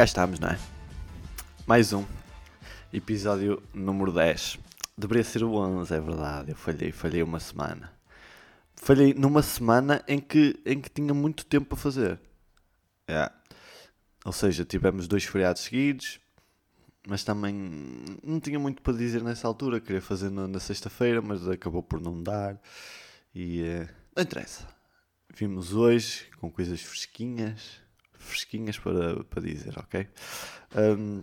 Cá estamos, não é? Mais um. Episódio número 10. Deveria ser o 11, é verdade. Eu falhei, falhei uma semana. Falhei numa semana em que, em que tinha muito tempo para fazer. É. Ou seja, tivemos dois feriados seguidos, mas também não tinha muito para dizer nessa altura. Queria fazer na, na sexta-feira, mas acabou por não dar. E uh, não interessa. Vimos hoje com coisas fresquinhas, fresquinhas para, para dizer, ok? Um,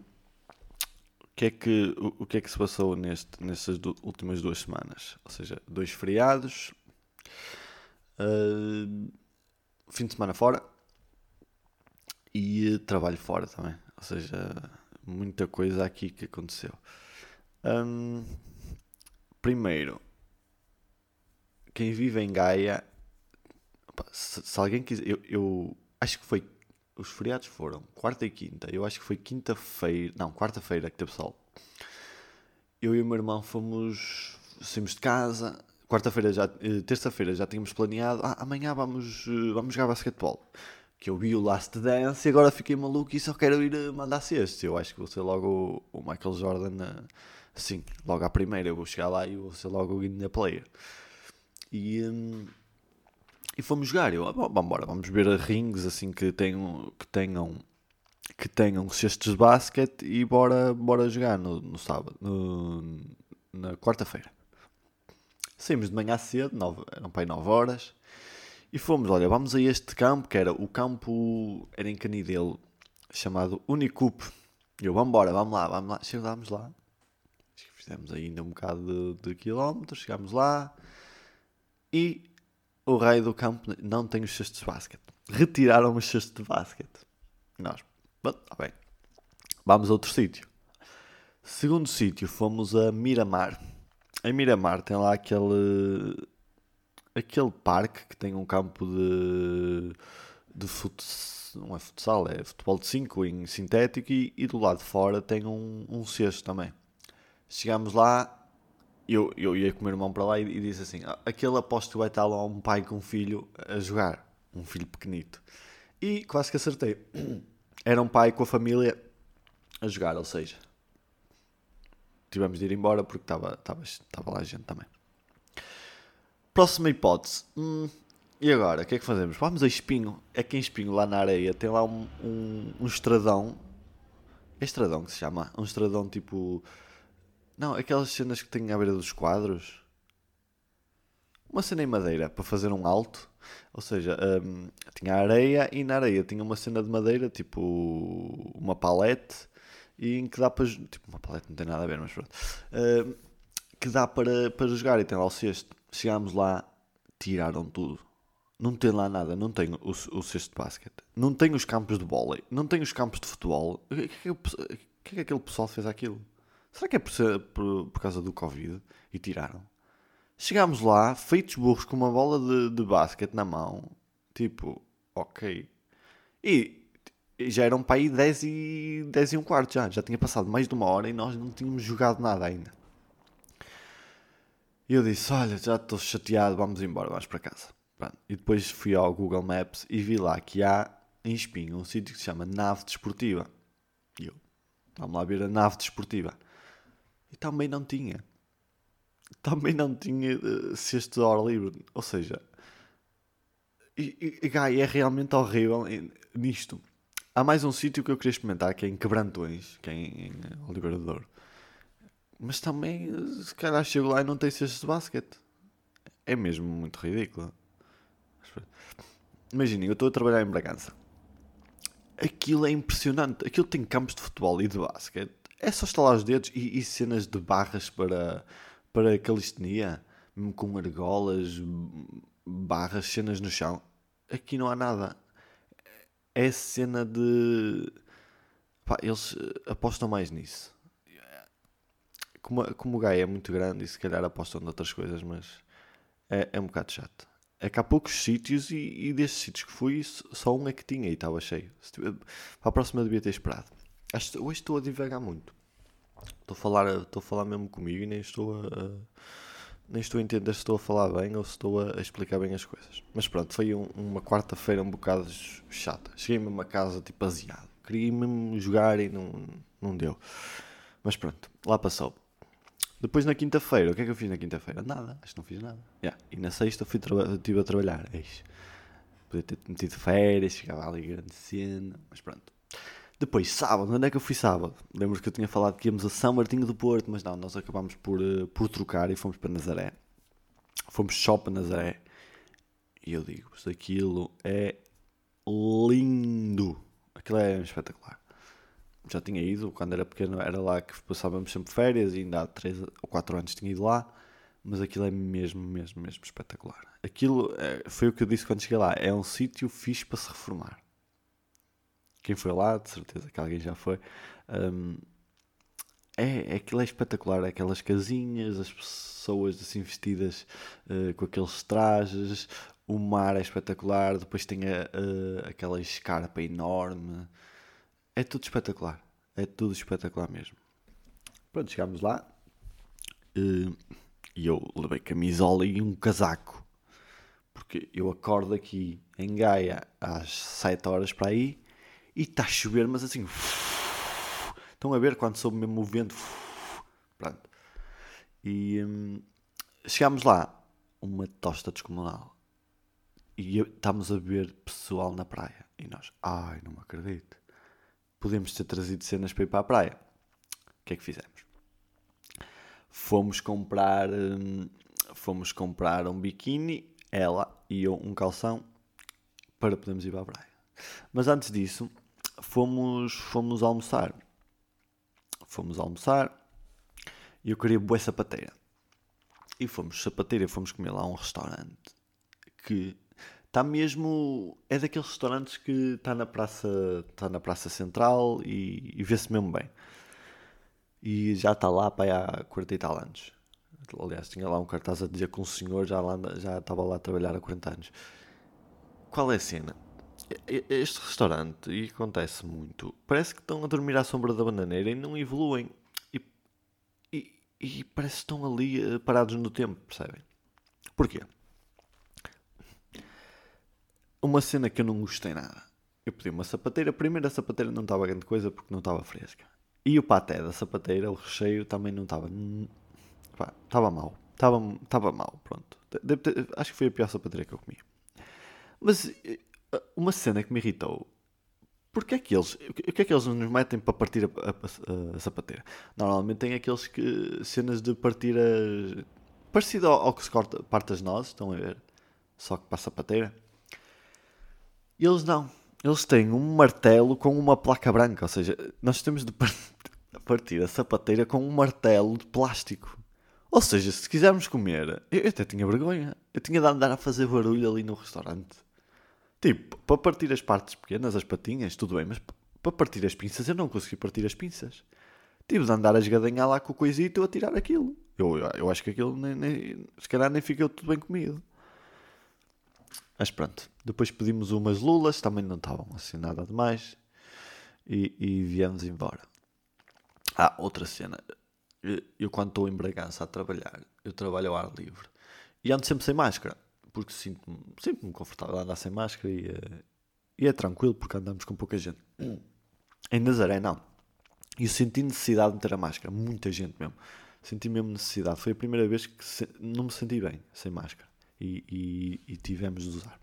o que é que, o, o, que é que se passou neste, nestas do, últimas duas semanas? Ou seja, dois feriados, uh, fim de semana fora e trabalho fora também. Ou seja, muita coisa aqui que aconteceu. Um, primeiro, quem vive em Gaia, se, se alguém quiser, eu, eu, acho que foi, os feriados foram quarta e quinta, eu acho que foi quinta-feira, não, quarta-feira que teve sol. Eu e o meu irmão fomos, saímos de casa, quarta-feira já, eh, terça-feira já tínhamos planeado, ah, amanhã vamos, eh, vamos jogar basquetebol que eu vi o Last Dance e agora fiquei maluco e só quero ir eh, mandar cestos. Eu acho que vou ser logo o, Michael Jordan assim, logo à primeira. Eu vou chegar lá e vou ser logo o Guinness Player. E, hum, e fomos jogar. Eu, vamos embora, vamos ver rings assim que tenham, que tenham, que tenham cestos de basquete e bora, bora jogar no, no sábado, no, na quarta-feira. Saímos de manhã cedo, nove, eram para aí 9 horas. E fomos, olha, vamos a este campo, que era o campo, era em Canidelo, chamado Unicup. E eu, vamos embora, vamos lá, vamos lá. Chegámos lá, fizemos ainda um bocado de, de quilómetros, chegámos lá e o raio do campo não tem os cestos de basquete. Retiraram os cestos de basquete. Nós, está bem, vamos a outro sítio. Segundo sítio, fomos a Miramar. Em Miramar tem lá aquele aquele parque que tem um campo de, de futsal, não é futsal, é futebol de 5 em sintético e, e, do lado de fora tem um, um cesto também. Chegámos lá, eu, eu ia com o meu irmão para lá e, e disse assim: ah, aquele aposto vai estar lá um pai com um filho a jogar, um filho pequenito. E quase que acertei. Era um pai com a família a jogar, ou seja, tivemos de ir embora porque estava, estava, estava lá a gente também. Próxima hipótese. Hum, e agora, o que é que fazemos? Vamos a Espinho. É que em Espinho, lá na areia, tem lá um, um, um estradão. É estradão que se chama? Um estradão tipo. Não, aquelas cenas que têm à beira dos quadros. Uma cena em madeira para fazer um alto. Ou seja, um, tinha areia e na areia tinha uma cena de madeira, tipo uma palete, e em que dá para. Tipo, uma palete não tem nada a ver, mas pronto. Uh, que dá para, para jogar e tem lá o cesto. Chegámos lá, tiraram tudo. Não tem lá nada, não tem o, o cesto de basquete, não tem os campos de vôlei, não tem os campos de futebol. O que é que, o que, é que aquele pessoal fez aquilo? Será que é por, por, por, causa do Covid? E tiraram. Chegámos lá, feitos burros com uma bola de, de basquete na mão. Tipo, ok. E, e já eram para aí 10 e, 10 e um quarto já. Já tinha passado mais de uma hora e nós não tínhamos jogado nada ainda. E eu disse: Olha, já estou chateado, vamos embora, vamos para casa. Pronto. E depois fui ao Google Maps e vi lá que há em Espinho um sítio que se chama Nave Desportiva. E eu, vamos lá ver a nave desportiva. E também não tinha. Também não tinha cesto de hora livre. Ou seja, e, e, e é realmente horrível nisto. Há mais um sítio que eu queria experimentar, que é em Quebrantões, que é em, em Douro. Mas também, se calhar chego lá e não tem cestos de basquete. É mesmo muito ridículo. Imaginem, eu estou a trabalhar em Bragança. Aquilo é impressionante. Aquilo tem campos de futebol e de basquete. É só estalar os dedos e, e cenas de barras para, para calistenia, mesmo com argolas, barras, cenas no chão. Aqui não há nada. É cena de. Pá, eles apostam mais nisso como, como o Gaia é muito grande e se calhar apostam noutras coisas, mas é, é um bocado chato. É que há poucos sítios e, e desses sítios que fui, só um é que tinha e estava cheio. Para a próxima devia ter esperado. Hoje estou a divagar muito. Estou a falar, estou a falar mesmo comigo e nem estou a, nem estou a entender se estou a falar bem ou se estou a explicar bem as coisas. Mas pronto, foi um, uma quarta-feira um bocado chata. Cheguei mesmo a casa tipo aziado. Queria mesmo jogar e não, não deu. Mas pronto, lá passou. Depois na quinta-feira, o que é que eu fiz na quinta-feira? Nada, acho que não fiz nada. Yeah. E na sexta fui estive a trabalhar. Eixe. Podia ter metido férias, chegava ali grande cena, mas pronto. Depois, sábado, onde é que eu fui sábado? Lembro que eu tinha falado que íamos a São Martinho do Porto, mas não, nós acabámos por, uh, por trocar e fomos para Nazaré. Fomos só para Nazaré. E eu digo-vos, aquilo é lindo. Aquilo é espetacular. Já tinha ido, quando era pequeno, era lá que passávamos sempre férias e ainda há 3 ou 4 anos tinha ido lá. Mas aquilo é mesmo, mesmo, mesmo espetacular. Aquilo é, foi o que eu disse quando cheguei lá. É um sítio fixe para se reformar quem foi lá, de certeza que alguém já foi. Um, é, é aquilo é espetacular, é aquelas casinhas, as pessoas assim vestidas uh, com aqueles trajes, o mar é espetacular, depois tem a, a, aquela escarpa enorme, é tudo espetacular, é tudo espetacular mesmo. Pronto, chegámos lá uh, e eu levei camisola e um casaco, porque eu acordo aqui em Gaia às 7 horas para aí e está a chover, mas assim. Estão a ver quando soube mesmo o vento. Pronto. E hum, chegámos lá, uma tosta descomunal. E estamos a ver pessoal na praia. E nós, ai, não me acredito. Podemos ter trazido cenas para ir para a praia. O que é que fizemos? Fomos comprar. Hum, fomos comprar um biquíni, ela e eu um calção, para podermos ir para a praia. Mas antes disso, fomos, fomos almoçar. Fomos almoçar e eu queria boa sapateira. E fomos sapateira e fomos comer lá um restaurante que está mesmo. É daqueles restaurantes que está na praça, está na praça central e, e vê-se mesmo bem. E já está lá para há 40 e tal anos. Aliás, tinha lá um cartaz a dizer que um senhor já, lá, já estava lá a trabalhar há 40 anos. Qual é a cena? Este restaurante, e acontece muito, parece que estão a dormir à sombra da bananeira e não evoluem. E, e, e parece que estão ali eh, parados no tempo, percebem? Porquê? Uma cena que eu não gostei nada. Eu pedi uma sapateira. A primeira sapateira não estava grande coisa porque não estava fresca. E o paté da sapateira, o recheio, também não estava. Estava mal. Estava mal, pronto. Ter, acho que foi a pior sapateira que eu comi. Mas eh, uma cena que me irritou. Porque é que eles, o que é que eles nos metem para partir a, a, a sapateira? Normalmente tem aqueles que cenas de partir a parecido ao, ao que se corta, parte as nozes, estão a ver? Só que para a sapateira. Eles não. Eles têm um martelo com uma placa branca, ou seja, nós temos de partir a sapateira com um martelo de plástico. Ou seja, se quisermos comer, eu até tinha vergonha. Eu tinha de andar a fazer barulho ali no restaurante. Tipo, para partir as partes pequenas, as patinhas, tudo bem, mas para partir as pinças eu não consegui partir as pinças. Tive de andar a esgadanhar lá com o coisito a tirar aquilo. Eu, eu acho que aquilo nem, nem, se calhar nem ficou tudo bem comido. Mas pronto, depois pedimos umas lulas, também não estavam assim nada demais. E, e viemos embora. Ah, outra cena. Eu quando estou em Bragança a trabalhar, eu trabalho ao ar livre. E ando sempre sem máscara porque sinto-me sinto confortável a andar sem máscara e, uh, e, é tranquilo porque andamos com pouca gente. Em Nazaré, não. Eu senti necessidade de meter a máscara, muita gente mesmo. Senti mesmo necessidade. Foi a primeira vez que se... não me senti bem sem máscara e, e, e tivemos de usar.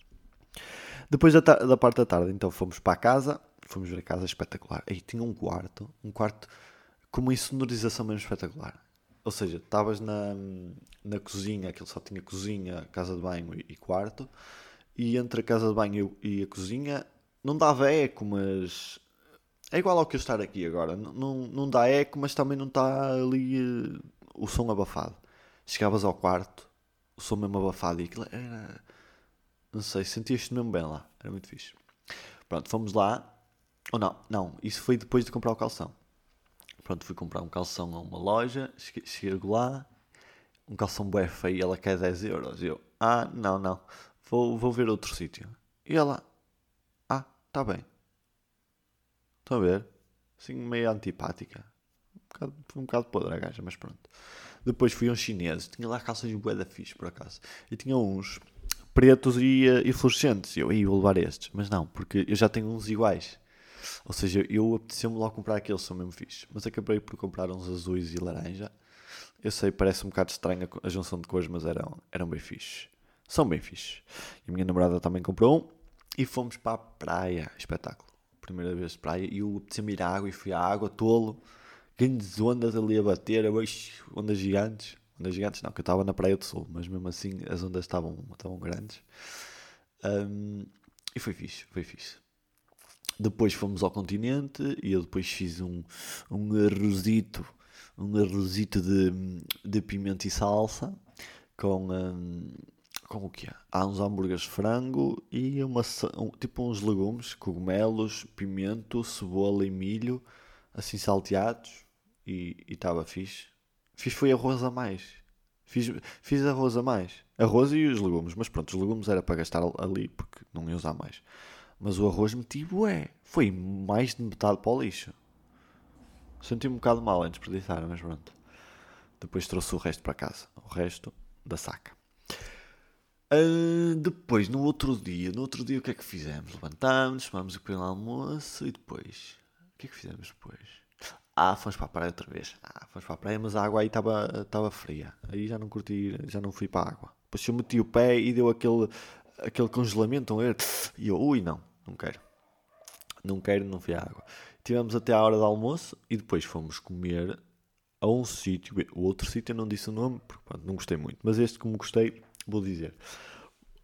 Depois da, da, parte da tarde, então fomos para a casa, fomos ver a casa espetacular. Aí tinha um quarto, um quarto com uma insonorização mesmo espetacular. Ou seja, estavas na, na cozinha, aquilo só tinha cozinha, casa de banho e, quarto, e entre a casa de banho e, a cozinha não dava eco, mas é igual ao que eu estar aqui agora. Não, não, não dá eco, mas também não está ali uh, o som abafado. Chegavas ao quarto, o som mesmo abafado e aquilo era. Não sei, sentias-te mesmo bem lá. Era muito fixe. Pronto, fomos lá. Ou não, não, isso foi depois de comprar o calção. Pronto, fui comprar um calção a uma loja, chego lá, um calção bué feio, ela quer 10 euros. E eu, ah, não, não, vou, vou ver outro sítio. E ela, ah, tá bem. Estão a ver? Assim, meio antipática. Um bocado, um bocado podre a gaja, mas pronto. Depois fui a um chinês, tinha lá calças de bué da fixe, por acaso. E tinha uns pretos e, e fluorescentes. Eu ia levar estes, mas não, porque eu já tenho uns iguais. Ou seja, eu apeteceu-me logo comprar aqueles, são mesmo fixe. Mas acabei por comprar uns azuis e laranja. Eu sei, parece um bocado estranha a junção de cores, mas eram, eram bem fixes. São bem fixes. E a minha namorada também comprou um. E fomos para a praia. Espetáculo. Primeira vez de praia. E eu apeteceu-me ir à água e fui à água, tolo. Grandes ondas ali a bater. Ondas gigantes. Ondas gigantes não, que eu estava na Praia do Sul. Mas mesmo assim as ondas estavam, estavam grandes. Um, e foi fixe, foi fixe. Depois fomos ao continente e eu depois fiz um, um arrozito, um arrozito de, de pimenta e salsa com, um, com o que é? Há uns hambúrgueres de frango e uma, um, tipo uns legumes, cogumelos, pimento, cebola e milho, assim salteados e estava fixe. Fiz foi arroz a mais. Fiz, fiz arroz a mais. Arroz e os legumes, mas pronto, os legumes era para gastar ali porque não ia usar mais. Mas o arroz meti bué. Foi mais de metade para o lixo. Senti-me um bocado mal antes de desperdiçar, mas pronto. Depois trouxe o resto para casa. O resto da saca. Uh, depois, no outro dia, no outro dia o que é que fizemos? Levantámos, tomámos o pequeno almoço e depois... O que é que fizemos depois? Ah, fomos para a praia outra vez. Ah, fomos para a praia, mas a água aí estava fria. Aí já não curti, já não fui para a água. Depois eu meti o pé e deu aquele, aquele congelamento. E eu, ui, não, não quero. Não quero, não fui à água. Tivemos até a hora do almoço e depois fomos comer a um sítio. O outro sítio eu não disse o nome, porque pronto, não gostei muito. Mas este, como gostei, vou dizer.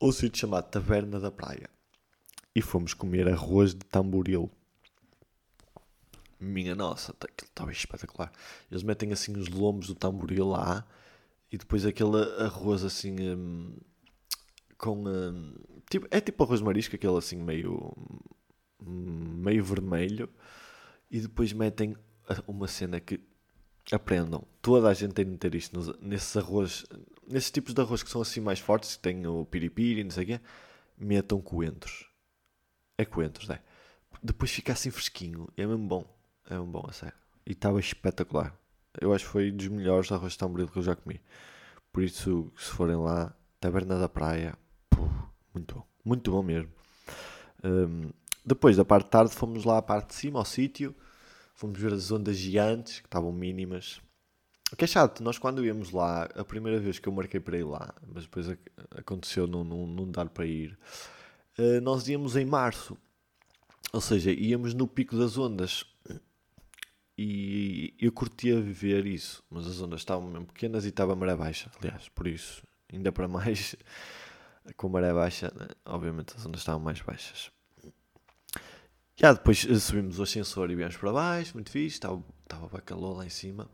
Um sítio chamado Taverna da Praia. E fomos comer arroz de tamboril. Minha nossa, aquilo tá, estava espetacular. Eles metem assim os lombos do tamboril lá e depois aquele arroz assim hum, com hum, tipo, é tipo arroz marisco, aquele assim meio meio vermelho e depois metem uma cena que aprendam. Toda a gente tem de ter isto nos, nesses arroz, nesses tipos de arroz que são assim mais fortes, que tem o piripiri, não sei o quê, metam coentros. É coentros, é. Depois fica assim fresquinho, é mesmo bom. É um bom, a sério. E estava espetacular. Eu acho que foi dos melhores arroz de tamboril que eu já comi. Por isso, se forem lá, Taberna da Praia, muito bom. Muito bom mesmo. Um, depois da parte de tarde, fomos lá à parte de cima, ao sítio. Fomos ver as ondas gigantes, que estavam mínimas. O que é chato, nós quando íamos lá, a primeira vez que eu marquei para ir lá, mas depois aconteceu não, não, dar para ir, uh, nós íamos em março. Ou seja, íamos no pico das ondas. E eu curtia ver isso, mas as ondas estavam mesmo pequenas e estava maré baixa, aliás, por isso, ainda para mais, com maré baixa, né? obviamente as ondas estavam mais baixas. Já depois eh, subimos o ascensor e viemos para baixo, muito fixe, estava, estava bacalhau lá em cima.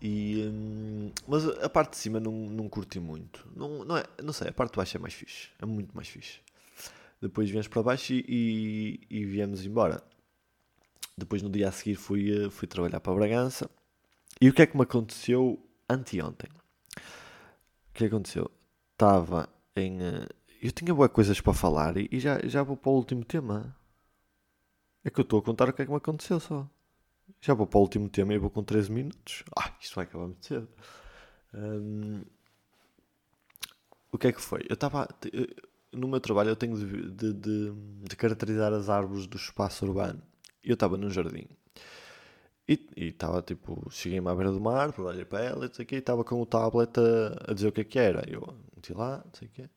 E, hum, mas a parte de cima não, não curti muito. Não, não, é, não sei, a parte de baixo é mais fixe, é muito mais fixe. Depois viemos para baixo e, e, e viemos embora. Depois no dia a seguir fui, eh, fui trabalhar para Bragança. E o que é que me aconteceu anteontem? O que aconteceu? Estava em. Eh, eu tinha boas coisas para falar e, já, já vou para o último tema. É que eu estou a contar o que é que me aconteceu só. Já vou para o último tema e vou com 13 minutos. Ah, isto vai acabar muito cedo. Um, o que é que foi? Eu estava. No meu trabalho eu tenho de, de, de, de caracterizar as árvores do espaço urbano eu estava num jardim e estava tipo, cheguei-me à beira do mar, olhei para ela e estava com o tablet a, a, dizer o que é que era. Eu meti lá, não sei o quê.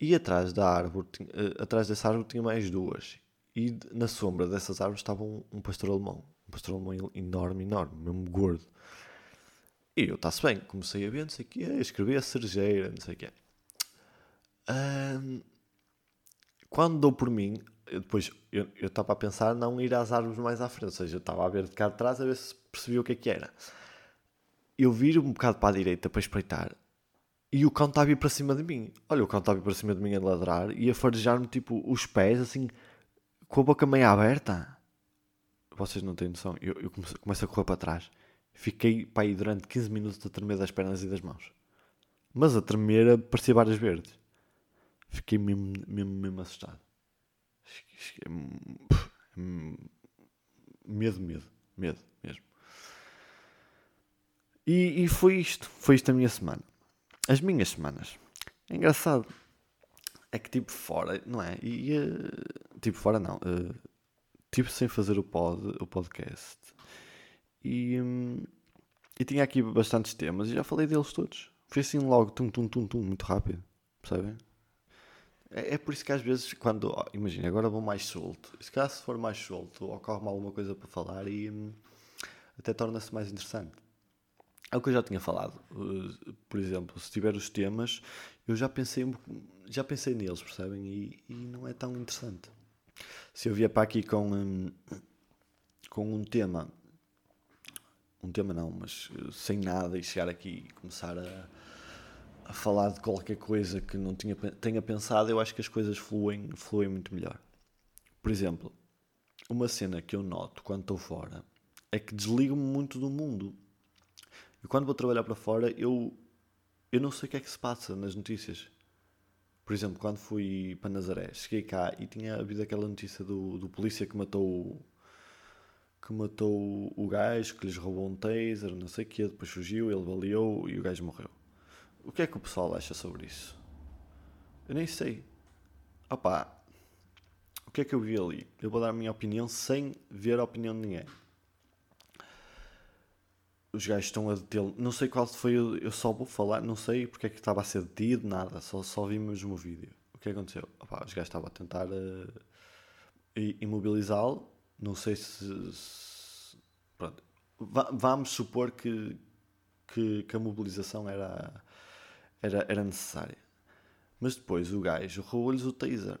E atrás da árvore, tinha, uh, atrás dessa árvore tinha mais duas. E na sombra dessas árvores estava um, um pastor alemão. Um pastor alemão enorme, enorme, mesmo gordo. E eu, está-se bem, comecei a ver, não sei o quê, escrevi a cerejeira, não sei o quê. Um, quando dou por mim, eu depois eu estava a pensar não ir às árvores mais à frente, ou seja, eu estava a ver de cá de trás a ver se percebia o que é que era. Eu viro um bocado para a direita para espreitar e o cão estava a vir para cima de mim. Olha, o cão estava a vir para cima de mim a ladrar e a farejar-me tipo os pés assim com a boca meio aberta. Vocês não têm noção. Eu, eu começo a correr para trás. Fiquei para aí durante 15 minutos a tremer das pernas e das mãos. Mas a tremer parecia várias verdes. Fiquei mesmo, mesmo, mesmo assustado. Medo, medo, medo mesmo. E, e foi isto. Foi isto a minha semana. As minhas semanas. É engraçado. É que tipo fora, não é? E, uh, tipo fora não. Uh, tipo sem fazer o, pod, o podcast. E, um, e tinha aqui bastantes temas e já falei deles todos. Foi assim logo, tum, tum, tum, tum, muito rápido. Percebem? É, é por isso que às vezes, quando. Oh, imagina, agora vou mais solto. Se calhar se for mais solto, ocorre-me alguma coisa para falar e hum, até torna-se mais interessante. É o que eu já tinha falado. Uh, por exemplo, se tiver os temas, eu já pensei, já pensei neles, percebem? E, e não é tão interessante. Se eu vier para aqui com, um, com um tema, um tema não, mas sem nada e chegar aqui e começar a a falar de qualquer coisa que não tinha, tenha pensado, eu acho que as coisas fluem, fluem muito melhor. Por exemplo, uma cena que eu noto quando estou fora é que desligo-me muito do mundo. E quando vou trabalhar para fora, eu, eu não sei o que é que se passa nas notícias. Por exemplo, quando fui para Nazaré, cheguei cá e tinha havido aquela notícia do, do polícia que matou que matou o gajo, que lhes roubou um taser, não sei o quê, depois fugiu, ele baleou e o gajo morreu. O que é que o pessoal acha sobre isso? Eu nem sei. Opá, o que é que eu vi ali? Eu vou dar a minha opinião sem ver a opinião de ninguém. Os gajos estão a detê-lo. Não sei qual foi, eu só vou falar, não sei porque é que estava a ser detido, nada, só, só vi mesmo o vídeo. O que aconteceu? Opá, os gajos estavam a tentar uh, imobilizá-lo. Não sei se. se pronto. vamos supor que, que, que a mobilização era era, era necessária. Mas depois o gajo roubou-lhes o taser.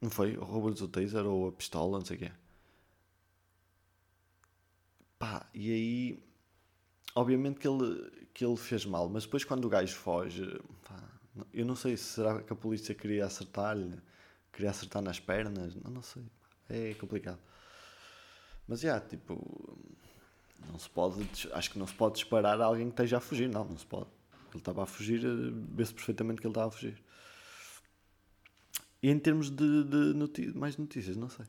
Não foi? Roubou-lhes o taser ou a pistola, não sei o quê. Pá, e aí. Obviamente que ele, que ele fez mal, mas depois quando o gajo foge. Pá, eu não sei se será que a polícia queria acertar-lhe. Queria acertar nas pernas. Não, não sei. É complicado. Mas já, yeah, tipo. Não se pode. Acho que não se pode disparar a alguém que esteja a fugir. Não, não se pode ele estava a fugir, eh, vê-se perfeitamente que ele estava a fugir. E em termos de, de mais notícias, não sei.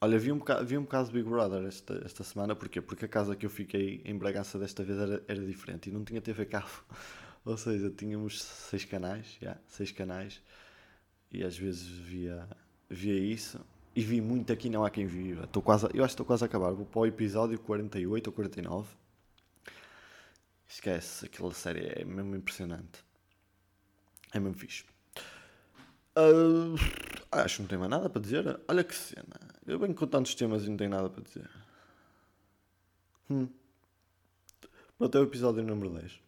Olha, vi um bocado, vi um bocado de Big Brother esta, esta semana, porquê? Porque a casa que eu fiquei em Bragança desta vez era, era diferente e não tinha TV cabo. Ou seja, tínhamos seis canais, yeah, seis canais, e às vezes via, via isso. E vi muito aqui, não há quem viva. Estou quase, eu acho que estou quase a acabar. Vou para o episódio 48 ou 49 Esquece, aquela série é mesmo impressionante. É mesmo fixe. Uh, acho que não tem mais nada para dizer. Olha que cena. Eu venho com tantos temas e não tenho nada para dizer. Hum. Pronto, é o episódio número 10.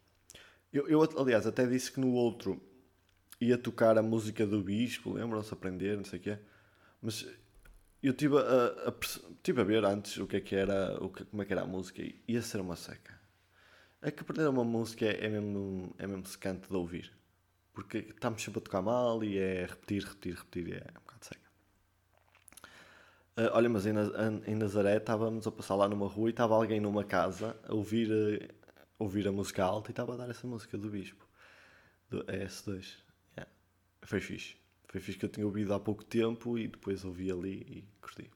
Eu, eu, aliás, até disse que no outro ia tocar a música do Bispo, lembram-se? Aprender, não sei o quê. Mas eu estive a, a, a, tive a ver antes o que é que era, o que, como é que era a música e ia ser uma seca. É que aprender uma música é, é, mesmo, é mesmo secante de ouvir. Porque estamos sempre a tocar mal e é repetir, repetir, repetir e é um bocado seca. Uh, olha, mas em, em, Nazaré estávamos a passar lá numa rua e estava alguém numa casa a ouvir, uh, ouvir a música alta e estava a dar essa música do Bispo, do ES2. Yeah. Foi fixe. Foi fixe que eu tinha ouvido há pouco tempo e depois ouvi ali e curti.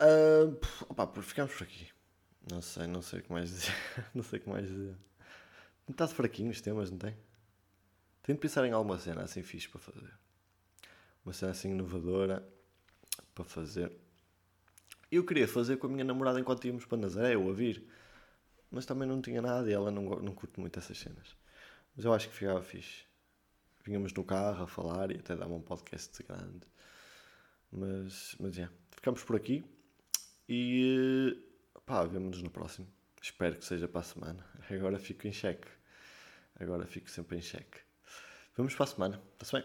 Uh, opa, ficamos por aqui. Não sei, não sei o que mais dizer. não sei o que mais dizer. Não está fraquinho os temas, não tem? Tenho de pensar em alguma cena assim fixe para fazer. Uma cena assim inovadora para fazer. Eu queria fazer com a minha namorada enquanto íamos para Nazaré ou a vir. Mas também não tinha nada e ela não, não curte muito essas cenas. Mas eu acho que ficava fixe. Vínhamos no carro a falar e até dava um podcast grande. Mas, mas é. Ficamos por aqui. E Pá, vemo-nos no próximo. Espero que seja para a semana. Agora fico em xeque. Agora fico sempre em xeque. Vamos para a semana. Está-se bem?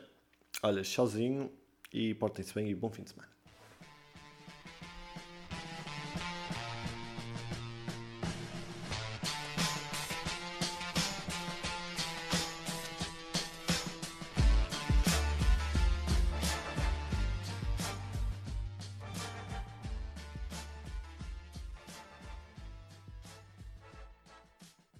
Olha, tchauzinho e portem-se bem e bom fim de semana.